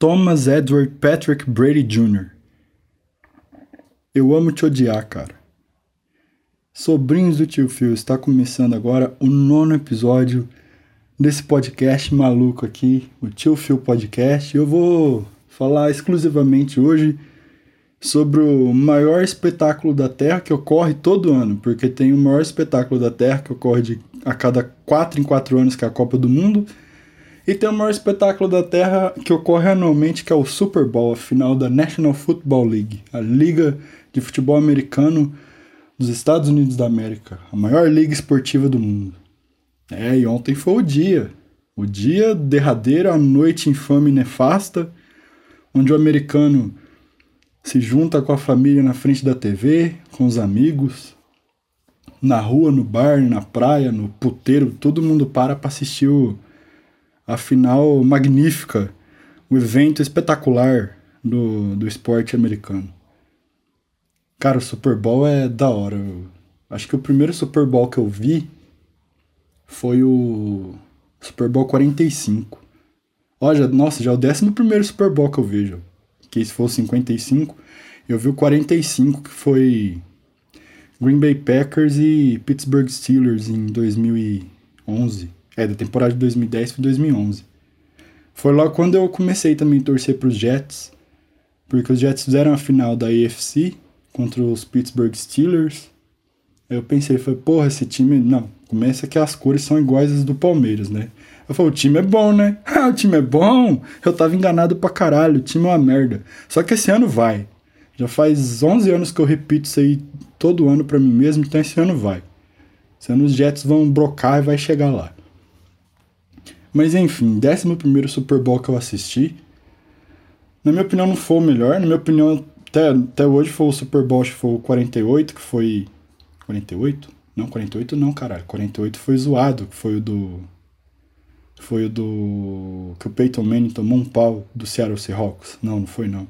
Thomas Edward Patrick Brady Jr. Eu amo te odiar, cara. Sobrinhos do Tio Phil, está começando agora o nono episódio desse podcast maluco aqui, o Tio Phil Podcast. Eu vou falar exclusivamente hoje sobre o maior espetáculo da Terra que ocorre todo ano, porque tem o maior espetáculo da Terra que ocorre de, a cada 4 em 4 anos, que é a Copa do Mundo, e tem o maior espetáculo da Terra que ocorre anualmente, que é o Super Bowl, a final da National Football League, a liga de futebol americano dos Estados Unidos da América, a maior liga esportiva do mundo. É, e ontem foi o dia. O dia derradeiro, a noite infame e nefasta, onde o americano se junta com a família na frente da TV, com os amigos, na rua, no bar, na praia, no puteiro, todo mundo para para assistir o, a final magnífica, o evento espetacular do, do esporte americano. Cara, o Super Bowl é da hora. Eu acho que o primeiro Super Bowl que eu vi foi o Super Bowl 45. Ó, já, nossa, já é o 11 Super Bowl que eu vejo. Que se for 55, eu vi o 45, que foi Green Bay Packers e Pittsburgh Steelers em 2011. É, da temporada de 2010 para 2011. Foi lá quando eu comecei também a torcer para os Jets, porque os Jets fizeram a final da AFC contra os Pittsburgh Steelers. Aí eu pensei, foi, porra, esse time. Não, começa que as cores são iguais às do Palmeiras, né? Eu falei, o time é bom, né? Ah, o time é bom! Eu tava enganado pra caralho, o time é uma merda. Só que esse ano vai. Já faz 11 anos que eu repito isso aí todo ano pra mim mesmo, então esse ano vai. Esse ano os Jets vão brocar e vai chegar lá. Mas enfim, 11 Super Bowl que eu assisti. Na minha opinião, não foi o melhor. Na minha opinião, até, até hoje foi o Super Bowl, acho que foi o 48, que foi. 48? Não, 48 não, caralho. 48 foi zoado, que foi o do. Foi o do. Que o Peyton Manning tomou um pau do Seattle Seahawks. Não, não foi não.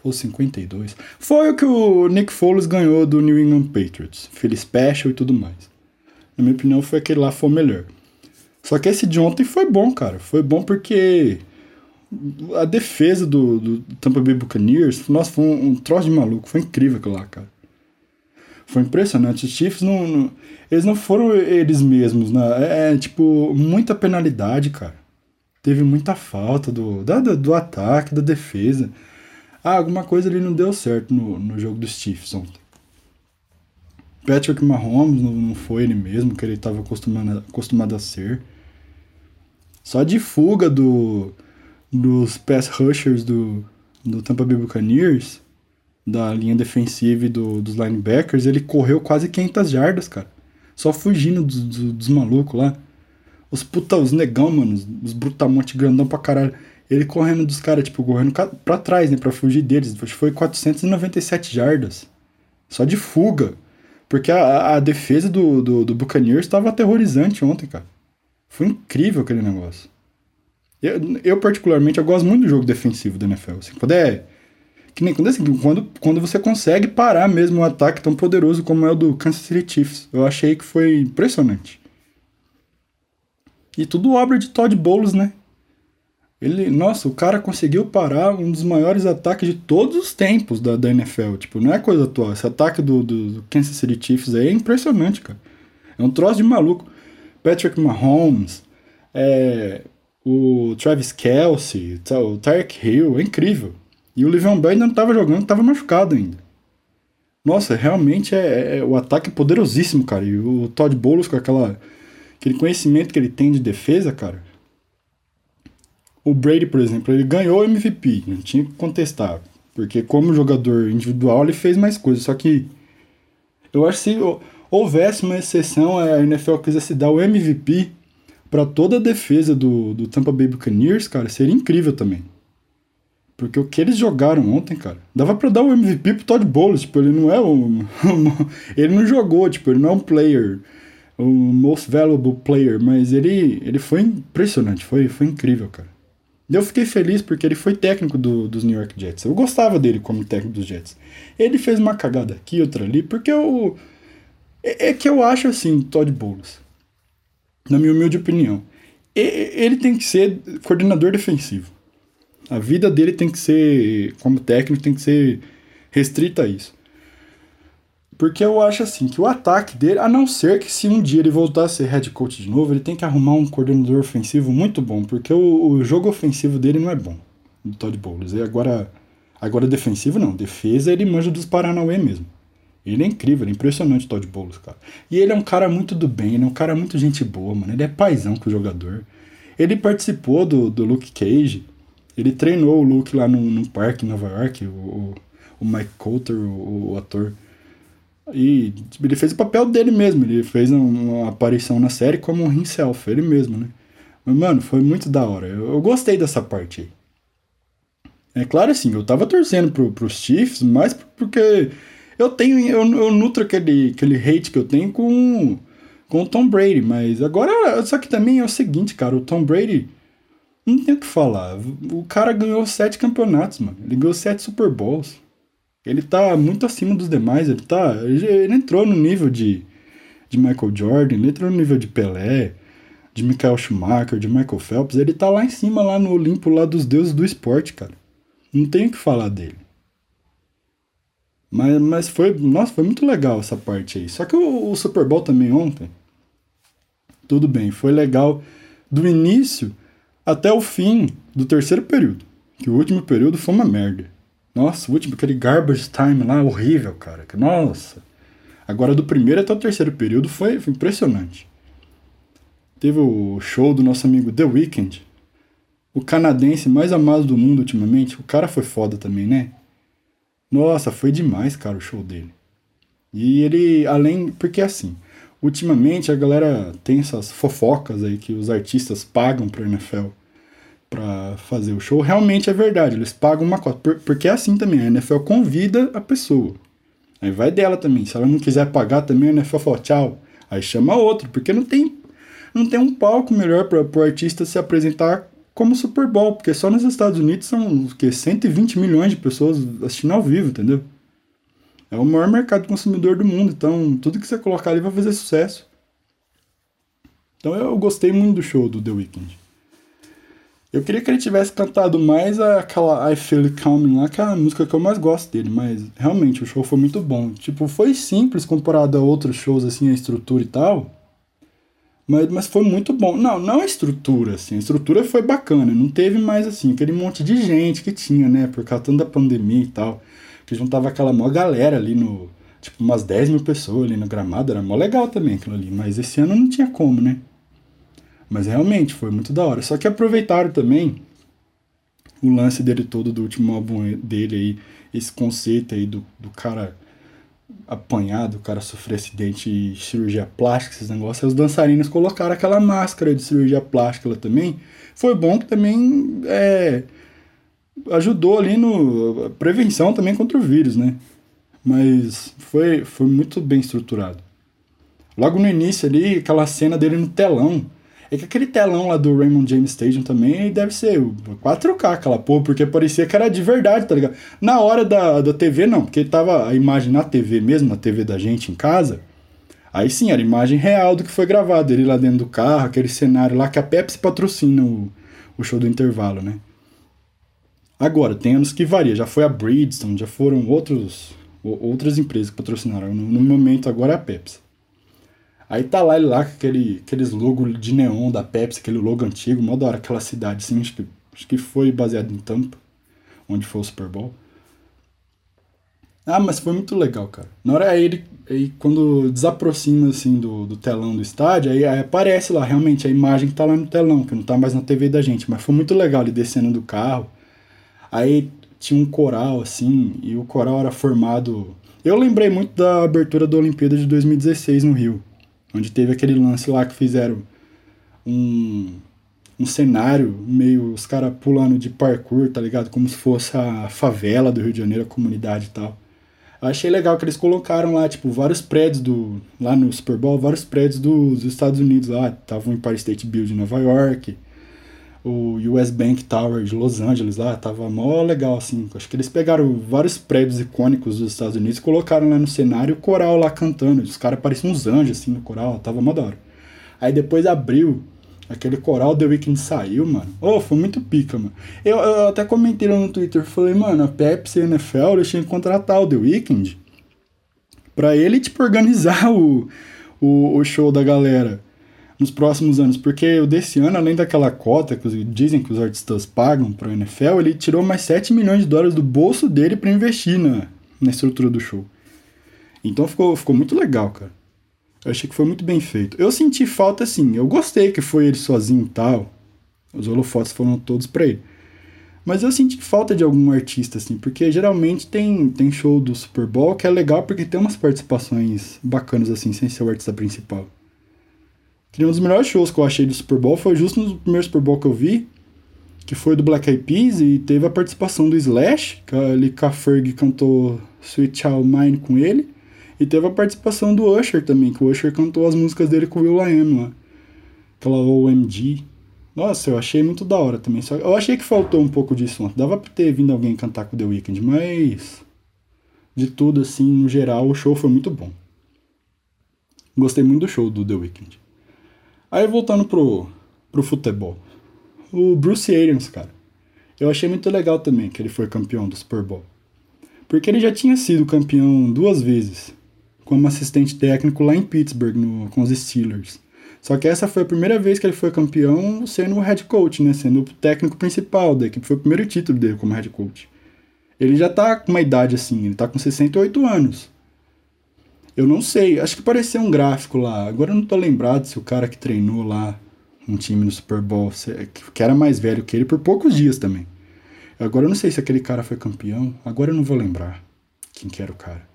Foi o 52. Foi o que o Nick Foles ganhou do New England Patriots. Philly Special e tudo mais. Na minha opinião, foi aquele lá foi o melhor. Só que esse de ontem foi bom, cara. Foi bom porque a defesa do, do Tampa Bay Buccaneers, nossa, foi um, um troço de maluco. Foi incrível aquilo lá, cara. Foi impressionante. Os Chiefs não, não, Eles não foram eles mesmos, né? É, é, tipo, muita penalidade, cara. Teve muita falta do, da, do ataque, da defesa. Ah, alguma coisa ali não deu certo no, no jogo dos Chiefs ontem. Patrick Mahomes não, não foi ele mesmo, que ele estava acostumado, acostumado a ser. Só de fuga do, dos pass rushers do, do Tampa Bay Buccaneers, da linha defensiva e do, dos linebackers, ele correu quase 500 jardas, cara. Só fugindo dos, dos, dos malucos lá. Os puta, os negão, mano, os brutamonte grandão pra caralho. Ele correndo dos caras, tipo, correndo pra trás, né, pra fugir deles. Foi 497 jardas. Só de fuga. Porque a, a defesa do, do, do Buccaneers estava aterrorizante ontem, cara. Foi incrível aquele negócio. Eu, eu, particularmente, eu gosto muito do jogo defensivo da NFL. Assim, quando é. Que nem, quando, assim, quando, quando você consegue parar mesmo um ataque tão poderoso como é o do Kansas City Chiefs. Eu achei que foi impressionante. E tudo obra de Todd Bowles, né? Ele, nossa, o cara conseguiu parar um dos maiores ataques de todos os tempos da, da NFL. Tipo, não é coisa atual. Esse ataque do, do, do Kansas City Chiefs aí é impressionante, cara. É um troço de maluco. Patrick Mahomes, é, o Travis Kelsey, o Tyreek Hill, é incrível. E o Livion Bell ainda não estava jogando, estava machucado ainda. Nossa, realmente é, é, o ataque é poderosíssimo, cara. E o Todd Bowles com aquela, aquele conhecimento que ele tem de defesa, cara, o Brady, por exemplo, ele ganhou o MVP, não tinha que contestar. Porque como jogador individual ele fez mais coisas. Só que eu acho que se houvesse uma exceção, a NFL quisesse dar o MVP para toda a defesa do, do Tampa Bay Buccaneers, cara, seria incrível também. Porque o que eles jogaram ontem, cara, dava pra dar o MVP pro Todd Bowles, tipo, ele não é um. ele não jogou, tipo, ele não é um player, o most valuable player, mas ele, ele foi impressionante, foi, foi incrível, cara. Eu fiquei feliz porque ele foi técnico do, dos New York Jets. Eu gostava dele como técnico dos Jets. Ele fez uma cagada aqui, outra ali, porque eu. É, é que eu acho assim, Todd Bowles. Na minha humilde opinião. Ele tem que ser coordenador defensivo. A vida dele tem que ser, como técnico, tem que ser restrita a isso. Porque eu acho assim, que o ataque dele, a não ser que se um dia ele voltar a ser head coach de novo, ele tem que arrumar um coordenador ofensivo muito bom, porque o, o jogo ofensivo dele não é bom, do Todd Bowles. E agora, agora defensivo não, defesa ele manja dos Paranauê mesmo. Ele é incrível, ele é impressionante o Todd Bowles, cara. E ele é um cara muito do bem, ele é um cara muito gente boa, mano. Ele é paizão com o jogador. Ele participou do, do Luke Cage, ele treinou o Luke lá num, num parque em Nova York, o, o Mike Coulter, o, o ator. E ele fez o papel dele mesmo, ele fez uma aparição na série como um himself, ele mesmo, né? Mas, mano, foi muito da hora. Eu, eu gostei dessa parte aí. É claro assim, eu tava torcendo pro, pros Chiefs, mas porque eu tenho, eu, eu nutro aquele, aquele hate que eu tenho com, com o Tom Brady, mas agora, só que também é o seguinte, cara, o Tom Brady, não tem o que falar, o cara ganhou sete campeonatos, mano, ele ganhou sete Super Bowls. Ele tá muito acima dos demais, ele tá. Ele, ele entrou no nível de, de Michael Jordan, ele entrou no nível de Pelé, de Michael Schumacher, de Michael Phelps, ele tá lá em cima, lá no Olimpo, lá dos deuses do esporte, cara. Não tem o que falar dele. Mas, mas foi. Nossa, foi muito legal essa parte aí. Só que o, o Super Bowl também ontem. Tudo bem, foi legal do início até o fim do terceiro período. Que o último período foi uma merda. Nossa, o último, aquele garbage time lá, horrível, cara. Nossa. Agora, do primeiro até o terceiro período foi, foi impressionante. Teve o show do nosso amigo The Weeknd. O canadense mais amado do mundo ultimamente. O cara foi foda também, né? Nossa, foi demais, cara, o show dele. E ele, além. Porque assim, ultimamente a galera tem essas fofocas aí que os artistas pagam pra NFL para fazer o show, realmente é verdade. Eles pagam uma cota. porque é assim também, a NFL convida a pessoa. Aí vai dela também. Se ela não quiser pagar também, a NFL fala tchau. Aí chama outro, porque não tem, não tem um palco melhor para o artista se apresentar como Super Bowl, porque só nos Estados Unidos são que 120 milhões de pessoas assistindo ao vivo, entendeu? É o maior mercado consumidor do mundo, então tudo que você colocar ali vai fazer sucesso. Então eu gostei muito do show do The Weeknd. Eu queria que ele tivesse cantado mais aquela I Feel Coming lá, que é a música que eu mais gosto dele, mas realmente o show foi muito bom. Tipo, foi simples comparado a outros shows, assim, a estrutura e tal. Mas, mas foi muito bom. Não, não a estrutura, assim. A estrutura foi bacana. Não teve mais, assim, aquele monte de gente que tinha, né? Por causa da pandemia e tal. Que juntava aquela maior galera ali no. Tipo, umas 10 mil pessoas ali no gramado. Era mó legal também aquilo ali. Mas esse ano não tinha como, né? Mas realmente foi muito da hora. Só que aproveitaram também o lance dele todo do último álbum dele aí, esse conceito aí do, do cara apanhado, o cara sofrer acidente e cirurgia plástica, esses negócios, os dançarinos colocaram aquela máscara de cirurgia plástica lá também. Foi bom que também é, ajudou ali no prevenção também contra o vírus, né? Mas foi, foi muito bem estruturado. Logo no início ali, aquela cena dele no telão, é que aquele telão lá do Raymond James Stadium também deve ser 4K aquela porra, porque parecia que era de verdade, tá ligado? Na hora da, da TV, não, porque tava a imagem na TV mesmo, na TV da gente em casa. Aí sim, era imagem real do que foi gravado. Ele lá dentro do carro, aquele cenário lá que a Pepsi patrocina o, o show do intervalo, né? Agora, tem anos que varia. Já foi a Bridgestone, já foram outros, outras empresas que patrocinaram. No, no momento agora é a Pepsi. Aí tá lá ele lá com aquele, aqueles logos de neon da Pepsi, aquele logo antigo, mó da hora, aquela cidade assim, acho que, acho que foi baseado em Tampa, onde foi o Super Bowl. Ah, mas foi muito legal, cara. Na hora aí ele, aí quando desaproxima assim do, do telão do estádio, aí, aí, aparece lá realmente a imagem que tá lá no telão, que não tá mais na TV da gente, mas foi muito legal ele descendo do carro. Aí tinha um coral assim, e o coral era formado. Eu lembrei muito da abertura da Olimpíada de 2016 no Rio onde teve aquele lance lá que fizeram um, um cenário meio os caras pulando de parkour, tá ligado? Como se fosse a favela do Rio de Janeiro, a comunidade e tal. Achei legal que eles colocaram lá, tipo, vários prédios do. Lá no Super Bowl, vários prédios dos Estados Unidos lá. Tava o Empire State Building em Nova York, o US Bank Tower de Los Angeles lá, tava mó legal, assim. Acho que eles pegaram vários prédios icônicos dos Estados Unidos e colocaram lá no cenário o coral lá cantando. Os caras pareciam uns anjos, assim, no coral, tava mó da hora. Aí depois abriu Aquele coral The Weeknd saiu, mano. Oh, foi muito pica, mano. Eu, eu até comentei lá no Twitter, falei, mano, a Pepsi e a NFL, eles tinham que contratar o The Weeknd pra ele, tipo, organizar o, o, o show da galera nos próximos anos. Porque o desse ano, além daquela cota que dizem que os artistas pagam pra NFL, ele tirou mais 7 milhões de dólares do bolso dele para investir na, na estrutura do show. Então ficou, ficou muito legal, cara. Eu achei que foi muito bem feito. Eu senti falta, assim, eu gostei que foi ele sozinho e tal. Os holofotes foram todos pra ele. Mas eu senti falta de algum artista, assim, porque geralmente tem, tem show do Super Bowl que é legal porque tem umas participações bacanas, assim, sem ser o artista principal. Que um dos melhores shows que eu achei do Super Bowl foi justo no primeiro Super Bowl que eu vi, que foi do Black Eyed Peas, e teve a participação do Slash, que a Ferg cantou Sweet Child Mine com ele. E teve a participação do Usher também, que o Usher cantou as músicas dele com o Will I lá. Aquela OMG. Nossa, eu achei muito da hora também. Só, eu achei que faltou um pouco disso Dava pra ter vindo alguém cantar com The Weeknd, mas. De tudo, assim, no geral, o show foi muito bom. Gostei muito do show do The Weeknd. Aí voltando pro, pro futebol. O Bruce Arians, cara. Eu achei muito legal também que ele foi campeão do Super Bowl. Porque ele já tinha sido campeão duas vezes como assistente técnico lá em Pittsburgh, no, com os Steelers. Só que essa foi a primeira vez que ele foi campeão sendo o head coach, né? Sendo o técnico principal da equipe. Foi o primeiro título dele como head coach. Ele já tá com uma idade assim, ele tá com 68 anos. Eu não sei, acho que pareceu um gráfico lá. Agora eu não tô lembrado se o cara que treinou lá um time no Super Bowl, que era mais velho que ele por poucos dias também. Agora eu não sei se aquele cara foi campeão, agora eu não vou lembrar quem que era o cara.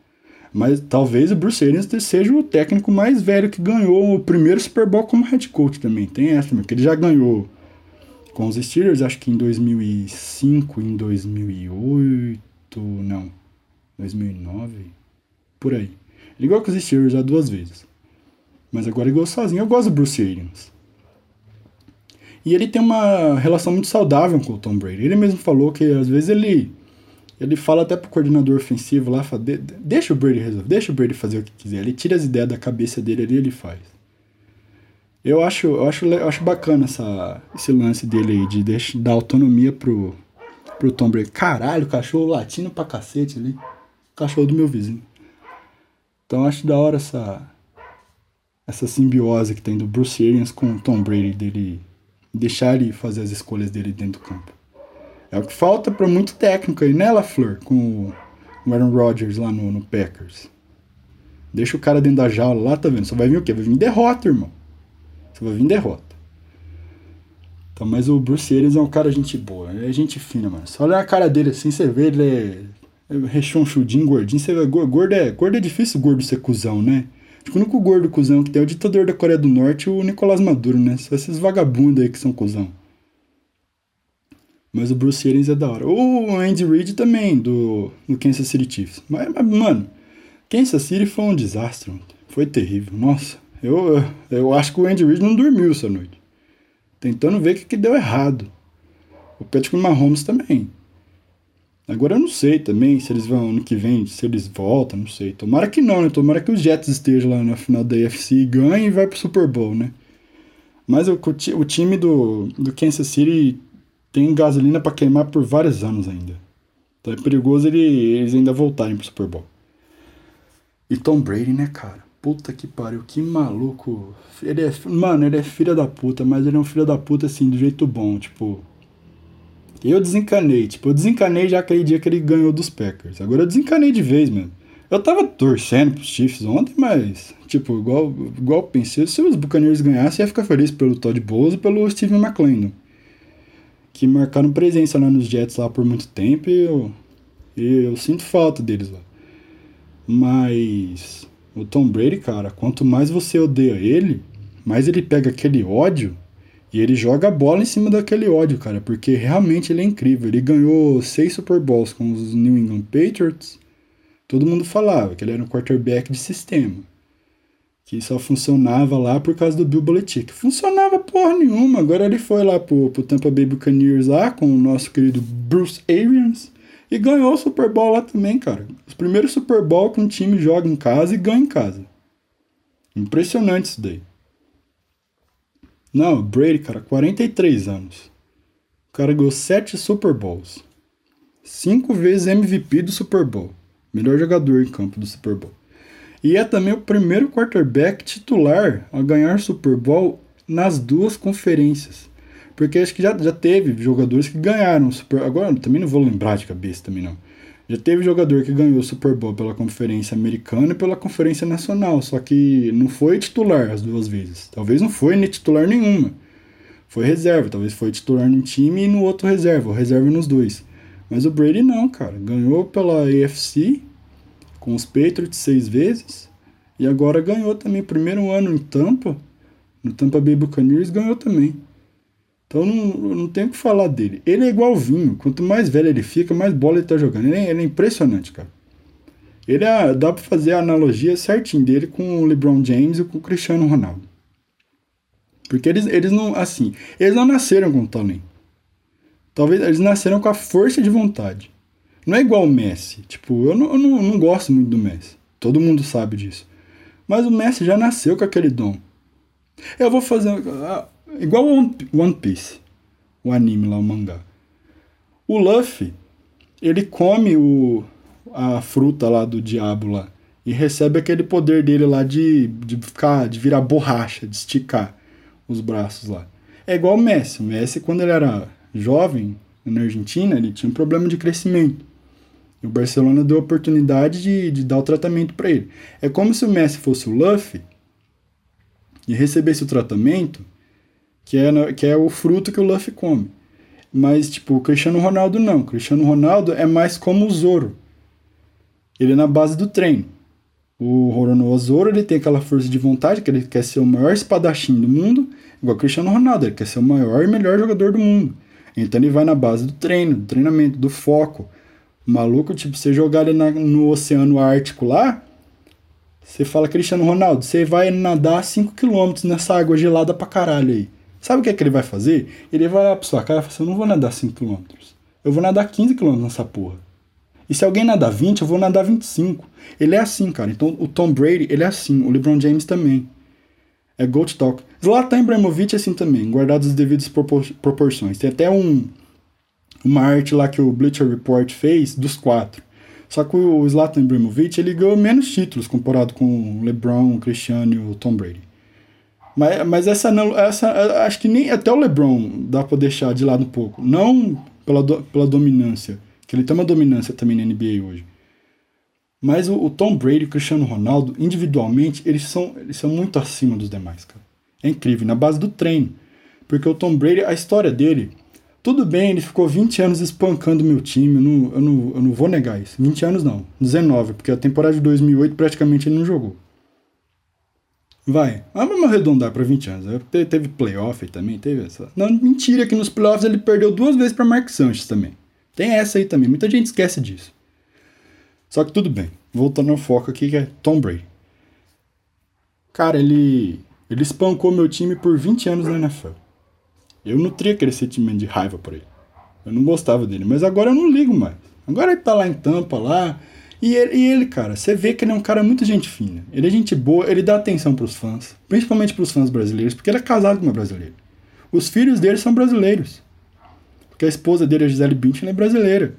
Mas talvez o Bruce Arians seja o técnico mais velho que ganhou o primeiro Super Bowl como head coach também. Tem essa porque ele já ganhou com os Steelers, acho que em 2005, em 2008, não, 2009, por aí. Ele ganhou com os Steelers já duas vezes. Mas agora ganhou sozinho. Eu gosto do Bruce Arians. E ele tem uma relação muito saudável com o Tom Brady. Ele mesmo falou que às vezes ele ele fala até pro coordenador ofensivo lá, fala, de, deixa o Brady resolver, deixa o Brady fazer o que quiser. Ele tira as ideias da cabeça dele ali ele faz. Eu acho, eu acho, eu acho bacana essa, esse lance dele aí, de deixar, dar autonomia pro, pro Tom Brady. Caralho, cachorro latino pra cacete ali. Cachorro do meu vizinho. Então acho da hora essa, essa simbiose que tem do Bruce Arians com o Tom Brady, dele deixar ele fazer as escolhas dele dentro do campo. É o que falta para muito técnico aí, né, LaFleur? Com o Aaron Rodgers lá no, no Packers. Deixa o cara dentro da jaula lá, tá vendo? Só vai vir o quê? Vai vir derrota, irmão. Só vai vir derrota. Então, mas o Bruce Arians é um cara gente boa, é gente fina, mano. Só olha a cara dele assim, você vê ele é, rechonchudinho, gordinho, você vê, gordo é, gordo é difícil gordo ser cuzão, né? Tipo, o único gordo cuzão que tem é o ditador da Coreia do Norte, o Nicolás Maduro, né? Só esses vagabundos aí que são cuzão. Mas o Bruce Arians é da hora. O Andy Reid também, do, do Kansas City Chiefs. Mas, mas, mano, Kansas City foi um desastre. Foi terrível. Nossa, eu, eu acho que o Andy Reid não dormiu essa noite. Tentando ver o que, que deu errado. O Patrick Mahomes também. Agora eu não sei também se eles vão ano que vem, se eles voltam, não sei. Tomara que não, né? Tomara que os Jets estejam lá na final da AFC e ganhem e vai pro Super Bowl, né? Mas o, o time do, do Kansas City tem gasolina para queimar por vários anos ainda. Então é perigoso ele, eles ainda voltarem pro Super Bowl. E Tom Brady, né, cara? Puta que pariu, que maluco. Ele é, mano, ele é filho da puta, mas ele é um filho da puta assim, do jeito bom, tipo. Eu desencanei, tipo, eu desencanei já aquele dia que ele ganhou dos Packers. Agora eu desencanei de vez, mano. Eu tava torcendo pros Chiefs ontem, mas, tipo, igual, igual pensei, se os Buccaneers ganhassem, ia ficar feliz pelo Todd Bowles e pelo Steven McClendon que marcaram presença lá nos Jets lá por muito tempo e eu, eu sinto falta deles lá. Mas o Tom Brady, cara, quanto mais você odeia ele, mais ele pega aquele ódio e ele joga a bola em cima daquele ódio, cara, porque realmente ele é incrível. Ele ganhou seis Super Bowls com os New England Patriots. Todo mundo falava que ele era um quarterback de sistema que só funcionava lá por causa do Bill Belichick. Funcionava porra nenhuma. Agora ele foi lá pro, pro Tampa Bay Buccaneers lá com o nosso querido Bruce Arians e ganhou o Super Bowl lá também, cara. Os primeiros Super Bowl que um time joga em casa e ganha em casa. Impressionante isso daí. Não, Brady, cara, 43 anos. O cara ganhou 7 Super Bowls. 5 vezes MVP do Super Bowl. Melhor jogador em campo do Super Bowl. E é também o primeiro quarterback titular a ganhar Super Bowl nas duas conferências. Porque acho que já, já teve jogadores que ganharam Super Agora também não vou lembrar de cabeça também não. Já teve jogador que ganhou o Super Bowl pela Conferência Americana e pela Conferência Nacional, só que não foi titular as duas vezes. Talvez não foi nem titular nenhuma. Foi reserva, talvez foi titular num time e no outro reserva, ou reserva nos dois. Mas o Brady não, cara. Ganhou pela AFC com os Patriots seis vezes e agora ganhou também. Primeiro ano em Tampa, no Tampa Bay Buccaneers, ganhou também. Então não, não tem o que falar dele. Ele é igual o vinho. Quanto mais velho ele fica, mais bola ele tá jogando. Ele é, ele é impressionante, cara. Ele é, dá pra fazer a analogia certinho dele com o LeBron James e com o Cristiano Ronaldo. Porque eles, eles não, assim, eles não nasceram com talento. Talvez eles nasceram com a força de vontade. Não é igual o Messi. Tipo, eu não, eu não, não gosto muito do Messi. Todo mundo sabe disso. Mas o Messi já nasceu com aquele dom. Eu vou fazer. Ah, Igual One Piece, o anime lá, o mangá. O Luffy, ele come o, a fruta lá do diabo lá e recebe aquele poder dele lá de, de ficar, de virar borracha, de esticar os braços lá. É igual o Messi. O Messi, quando ele era jovem, na Argentina, ele tinha um problema de crescimento. E o Barcelona deu a oportunidade de, de dar o tratamento para ele. É como se o Messi fosse o Luffy e recebesse o tratamento que é, que é o fruto que o Luffy come. Mas, tipo, o Cristiano Ronaldo não. O Cristiano Ronaldo é mais como o Zoro. Ele é na base do treino. O Roronoa Zoro, ele tem aquela força de vontade, que ele quer ser o maior espadachim do mundo, igual o Cristiano Ronaldo, ele quer ser o maior e melhor jogador do mundo. Então ele vai na base do treino, do treinamento, do foco. O maluco, tipo, você jogar ele na, no Oceano Ártico lá, você fala, Cristiano Ronaldo, você vai nadar 5km nessa água gelada pra caralho aí. Sabe o que é que ele vai fazer? Ele vai lá pra sua cara e fala assim: Eu não vou nadar 5km. Eu vou nadar 15km nessa porra. E se alguém nadar 20, eu vou nadar 25. Ele é assim, cara. Então o Tom Brady, ele é assim. O LeBron James também. É Gold Talk. Zlatan Ibrahimovic é assim também, guardados as devidas propor proporções. Tem até um, uma arte lá que o Bleacher Report fez dos quatro. Só que o Zlatan Ibrahimovic, ele ganhou menos títulos comparado com o LeBron, o Cristiano e o Tom Brady. Mas, mas essa, essa. Acho que nem até o LeBron dá pra deixar de lado um pouco. Não pela, do, pela dominância, que ele tem uma dominância também na NBA hoje. Mas o, o, Tom Brady e o Cristiano Ronaldo, individualmente, eles são, eles são muito acima dos demais, cara. É incrível, na base do treino. Porque o Tom Brady, a história dele, tudo bem, ele ficou 20 anos espancando meu time, eu não, eu não, eu não vou negar isso. 20 anos não, 19, porque a temporada de 2008 praticamente ele não jogou. Vai. Vamos arredondar para 20 anos. Teve playoff também, teve essa. Não, mentira que nos playoffs ele perdeu duas vezes para Mark Sanchez também. Tem essa aí também. Muita gente esquece disso. Só que tudo bem. Voltando ao foco aqui que é Tom Brady. Cara, ele ele espancou meu time por 20 anos na NFL. Eu nutria aquele sentimento de raiva por ele. Eu não gostava dele, mas agora eu não ligo mais. Agora ele tá lá em Tampa lá, e ele, e ele, cara, você vê que ele é um cara muito gente fina. Ele é gente boa, ele dá atenção pros fãs, principalmente pros fãs brasileiros, porque ele é casado com uma brasileira. Os filhos dele são brasileiros. Porque a esposa dele, a Gisele Bündchen, é brasileira.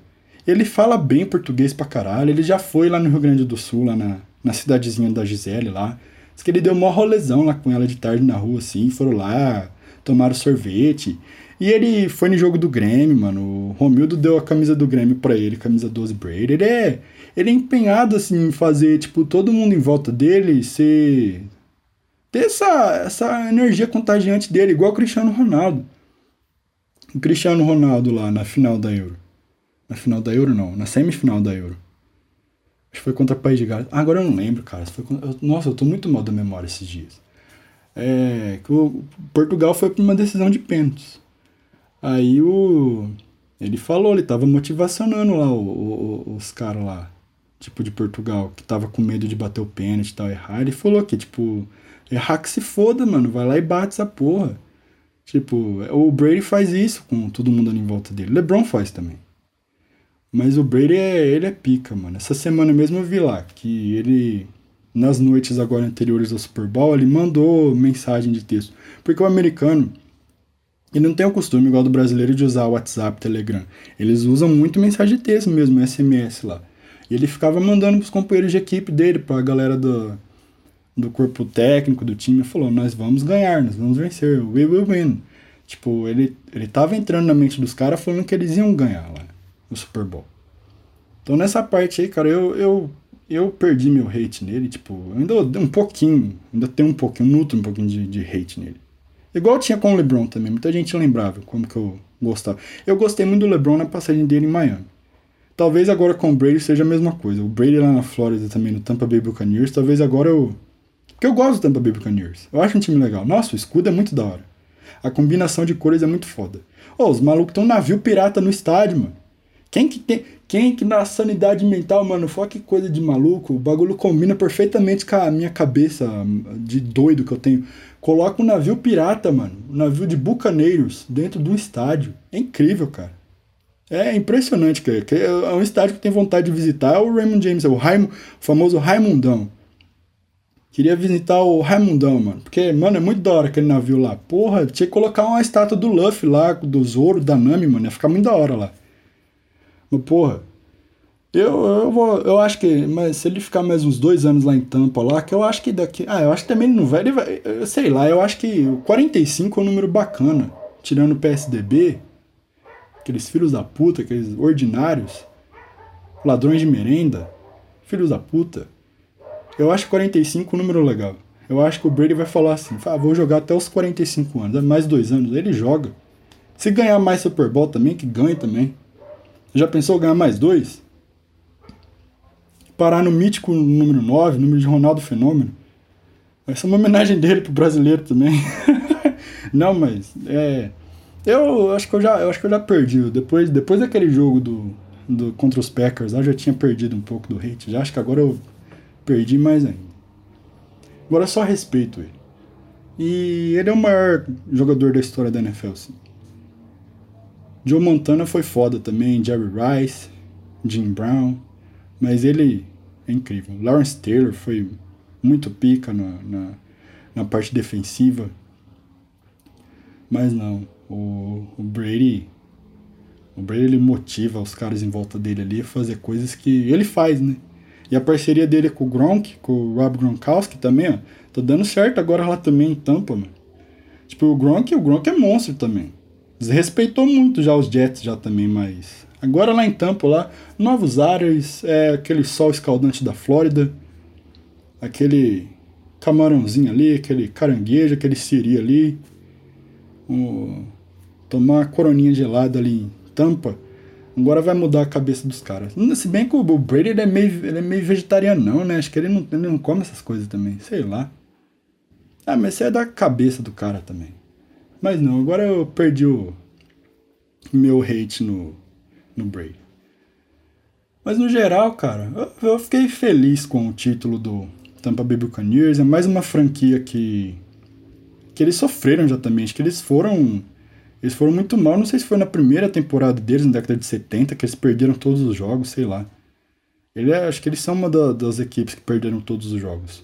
Ele fala bem português pra caralho. Ele já foi lá no Rio Grande do Sul, lá na, na cidadezinha da Gisele lá. Diz que ele deu uma rolezão lá com ela de tarde na rua, assim. Foram lá, tomaram sorvete. E ele foi no jogo do Grêmio, mano. O Romildo deu a camisa do Grêmio pra ele, camisa 12 Brady. Ele é ele é empenhado assim em fazer tipo todo mundo em volta dele ser ter essa, essa energia contagiante dele, igual o Cristiano Ronaldo. O Cristiano Ronaldo lá na final da Euro. Na final da Euro não, na semifinal da Euro. Acho que foi contra o País de Gales. Ah, agora eu não lembro, cara. Contra... Nossa, eu tô muito mal da memória esses dias. É, que o Portugal foi por uma decisão de pênaltis. Aí o ele falou, ele tava motivacionando lá o, o, os caras lá tipo, de Portugal, que tava com medo de bater o pênalti e tal, errar, ele falou que, tipo, errar que se foda, mano, vai lá e bate essa porra. Tipo, o Brady faz isso com todo mundo ali em volta dele. LeBron faz também. Mas o Brady é, ele é pica, mano. Essa semana mesmo eu vi lá que ele nas noites agora anteriores ao Super Bowl, ele mandou mensagem de texto. Porque o americano, ele não tem o costume, igual do brasileiro, de usar o WhatsApp, Telegram. Eles usam muito mensagem de texto mesmo, SMS lá. E ele ficava mandando pros companheiros de equipe dele, pra galera do, do corpo técnico do time, falou, nós vamos ganhar, nós vamos vencer, we will win. Tipo, ele, ele tava entrando na mente dos caras falando que eles iam ganhar lá, o Super Bowl. Então nessa parte aí, cara, eu, eu eu perdi meu hate nele, tipo, ainda um pouquinho, ainda tem um pouquinho, nutro um pouquinho de, de hate nele. Igual tinha com o LeBron também, muita gente lembrava como que eu gostava. Eu gostei muito do LeBron na passagem dele em Miami. Talvez agora com o Brady seja a mesma coisa. O Brady lá na Flórida também, no Tampa Bay Buccaneers, talvez agora eu... Porque eu gosto do Tampa Bay Buccaneers. Eu acho um time legal. Nossa, o escudo é muito da hora. A combinação de cores é muito foda. Ó, oh, os malucos estão navio pirata no estádio, mano. Quem que tem. Quem que na sanidade mental, mano, foi que coisa de maluco, o bagulho combina perfeitamente com a minha cabeça de doido que eu tenho. Coloca um navio pirata, mano, um navio de bucaneiros dentro de um estádio. É incrível, cara. É impressionante, cara. É um estádio que tem vontade de visitar é o Raymond James, é o, Raim, o famoso Raimundão. Queria visitar o Raimundão, mano. Porque, mano, é muito da hora aquele navio lá. Porra, tinha que colocar uma estátua do Luffy lá, do Zoro, da Nami, mano. Ia ficar muito da hora lá. Mas, porra, eu, eu, vou, eu acho que, mas se ele ficar mais uns dois anos lá em Tampa, lá, que eu acho que daqui. Ah, eu acho que também ele não vai. Ele vai eu sei lá, eu acho que o 45 é um número bacana. Tirando o PSDB, aqueles filhos da puta, aqueles ordinários, ladrões de merenda, filhos da puta. Eu acho 45 um número legal. Eu acho que o Brady vai falar assim: ah, vou jogar até os 45 anos, mais dois anos. Ele joga. Se ganhar mais Super Bowl também, que ganhe também. Já pensou ganhar mais dois? Parar no mítico número 9, número de Ronaldo Fenômeno. Vai ser uma homenagem dele pro brasileiro também. Não, mas é. Eu acho que eu já, eu acho que eu já perdi. Depois, depois daquele jogo do, do contra os Packers, eu já tinha perdido um pouco do hate. Já acho que agora eu perdi mais ainda. Agora eu só respeito ele. E ele é o maior jogador da história da NFL, sim. Joe Montana foi foda também, Jerry Rice, Jim Brown, mas ele é incrível. Lawrence Taylor foi muito pica na, na, na parte defensiva, mas não, o, o Brady o Brady ele motiva os caras em volta dele ali a fazer coisas que ele faz, né? E a parceria dele com o Gronk, com o Rob Gronkowski também, ó, tá dando certo agora lá também em Tampa, mano. Tipo, o Gronk, o Gronk é monstro também. Desrespeitou muito já os Jets já também, mas agora lá em Tampa lá, novos ares, é aquele sol escaldante da Flórida, aquele camarãozinho ali, aquele caranguejo, aquele siri ali, um, tomar uma coroninha gelada ali em Tampa, agora vai mudar a cabeça dos caras. Se bem que o Brady ele é meio, ele é meio vegetariano não, né? Acho que ele não, ele não come essas coisas também, sei lá. Ah, mas isso é da cabeça do cara também. Mas não, agora eu perdi o meu hate no, no Brady. Mas no geral, cara, eu, eu fiquei feliz com o título do Tampa Bay Buccaneers. É mais uma franquia que que eles sofreram. Acho que eles foram eles foram muito mal. Não sei se foi na primeira temporada deles, na década de 70, que eles perderam todos os jogos, sei lá. Ele é, acho que eles são uma da, das equipes que perderam todos os jogos.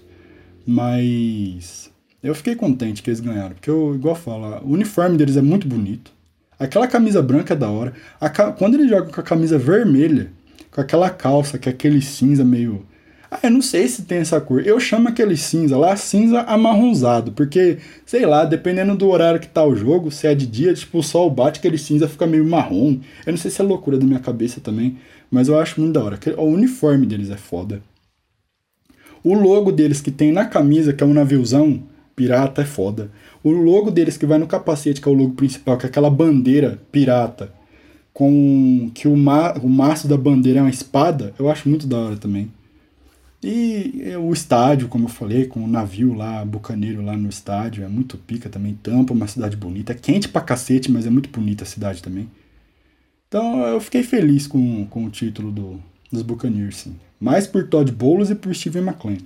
Mas eu fiquei contente que eles ganharam, porque eu, igual falo, o uniforme deles é muito bonito. Aquela camisa branca é da hora. Ca... Quando ele joga com a camisa vermelha, com aquela calça, que é aquele cinza meio. Ah, eu não sei se tem essa cor. Eu chamo aquele cinza lá cinza amarronzado, porque, sei lá, dependendo do horário que tá o jogo, se é de dia, tipo, o sol bate, aquele cinza fica meio marrom. Eu não sei se é loucura da minha cabeça também, mas eu acho muito da hora. O uniforme deles é foda. O logo deles que tem na camisa, que é um naviozão, pirata é foda. O logo deles que vai no capacete, que é o logo principal, que é aquela bandeira pirata, com que o, ma o maço da bandeira é uma espada, eu acho muito da hora também. E o estádio, como eu falei, com o navio lá, bucaneiro lá no estádio, é muito pica também. Tampa, uma cidade bonita. É quente pra cacete, mas é muito bonita a cidade também. Então eu fiquei feliz com, com o título do, dos Buccaneers, sim. Mais por Todd Bowles e por Steven McLean.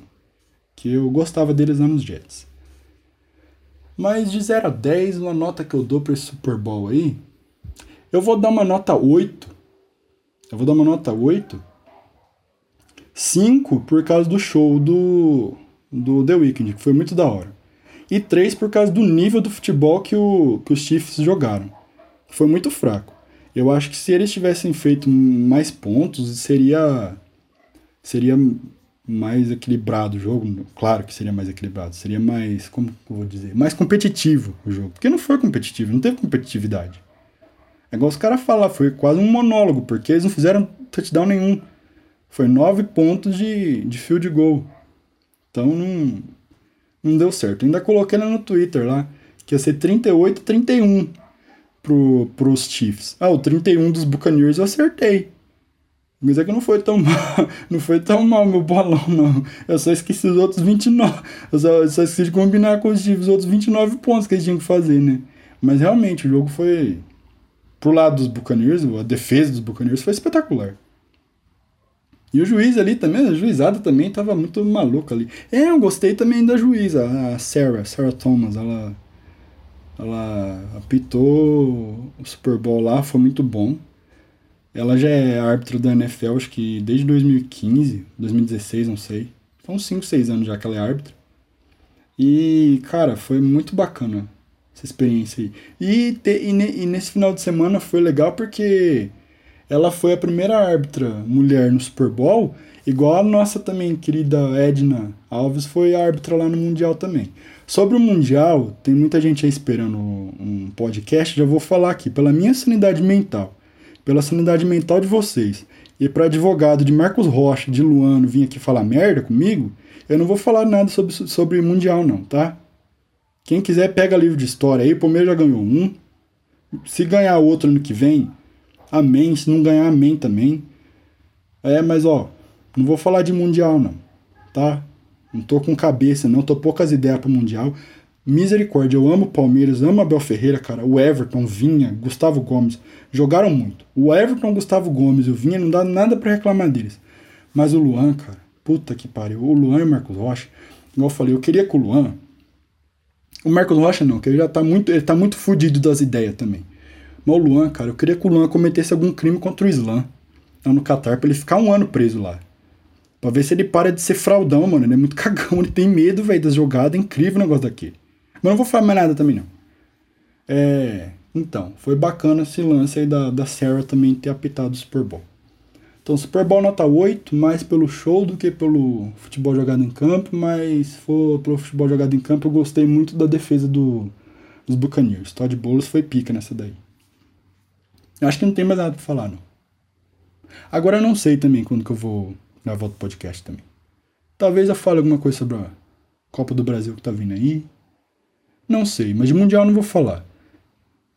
Que eu gostava deles lá nos Jets. Mas de 0 a 10, uma nota que eu dou para esse Super Bowl aí, eu vou dar uma nota 8. Eu vou dar uma nota 8. 5 por causa do show do, do The Weeknd, que foi muito da hora. E 3 por causa do nível do futebol que, o, que os Chiefs jogaram. Foi muito fraco. Eu acho que se eles tivessem feito mais pontos, seria seria mais equilibrado o jogo. Claro que seria mais equilibrado. Seria mais, como eu vou dizer, mais competitivo o jogo. Porque não foi competitivo, não teve competitividade. É igual os caras falar, foi quase um monólogo, porque eles não fizeram touchdown nenhum. Foi nove pontos de, de field goal. Então não, não deu certo. Ainda coloquei no Twitter lá, que ia ser 38 31 pro, pros Chiefs. Ah, o 31 dos Buccaneers eu acertei. Mas é que não foi tão mal, não foi tão mal meu bolão, não. Eu só esqueci os outros 29. Eu só, eu só esqueci de combinar com os Chiefs os outros 29 pontos que eles tinham que fazer, né? Mas realmente, o jogo foi. Pro lado dos Buccaneers, a defesa dos Buccaneers foi espetacular. E o juiz ali também, a juizada também tava muito maluca ali. É, eu gostei também da juíza, a Sarah, Sarah Thomas, ela ela apitou o Super Bowl lá, foi muito bom. Ela já é árbitro da NFL, acho que desde 2015, 2016, não sei. São 5, 6 anos já que ela é árbitra. E, cara, foi muito bacana essa experiência aí. E, te, e, ne, e nesse final de semana foi legal porque ela foi a primeira árbitra mulher no Super Bowl, igual a nossa também querida Edna Alves foi árbitra lá no Mundial também. Sobre o Mundial, tem muita gente aí esperando um podcast, já vou falar aqui, pela minha sanidade mental, pela sanidade mental de vocês, e para advogado de Marcos Rocha, de Luano, vir aqui falar merda comigo, eu não vou falar nada sobre, sobre Mundial não, tá? Quem quiser pega livro de história aí, o Palmeiras já ganhou um, se ganhar outro ano que vem, amém. Se não ganhar, amém também. É, mas ó, não vou falar de Mundial não, tá? Não tô com cabeça, não, tô poucas ideias pro Mundial. Misericórdia, eu amo o Palmeiras, amo Abel Ferreira, cara. O Everton, Vinha, Gustavo Gomes, jogaram muito. O Everton, Gustavo Gomes e o Vinha não dá nada para reclamar deles. Mas o Luan, cara, puta que pariu. O Luan e o Marcos Rocha, igual eu falei, eu queria que o Luan. O Marcos Rocha não, que ele já tá muito, ele tá muito fudido das ideias também. O Luan, cara, eu queria que o Luan cometesse algum crime contra o Islã lá no Catar pra ele ficar um ano preso lá. Pra ver se ele para de ser fraudão, mano. Ele é muito cagão, ele tem medo, velho, das jogadas. É incrível o negócio daquele. Mas não vou falar mais nada também, não. É. Então, foi bacana esse lance aí da, da Sarah também ter apitado o Super Bowl. Então, Super Bowl nota 8, mais pelo show do que pelo futebol jogado em campo, mas for pelo futebol jogado em campo, eu gostei muito da defesa do, dos Buccaneers. Todd Bowles foi pica nessa daí. Acho que não tem mais nada pra falar, não. Agora eu não sei também quando que eu vou volta do podcast também. Talvez eu fale alguma coisa sobre a Copa do Brasil que tá vindo aí. Não sei, mas de Mundial não vou falar.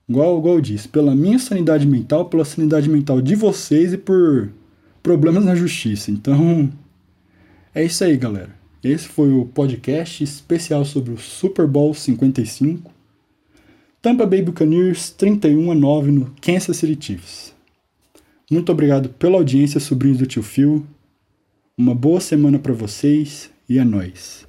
Igual, igual eu disse, pela minha sanidade mental, pela sanidade mental de vocês e por problemas na justiça. Então, é isso aí, galera. Esse foi o podcast especial sobre o Super Bowl 55. Tampa Bay Buccaneers 31 a 9 no Kansas City Chiefs. Muito obrigado pela audiência, sobrinhos do tio Phil. Uma boa semana para vocês e a nós.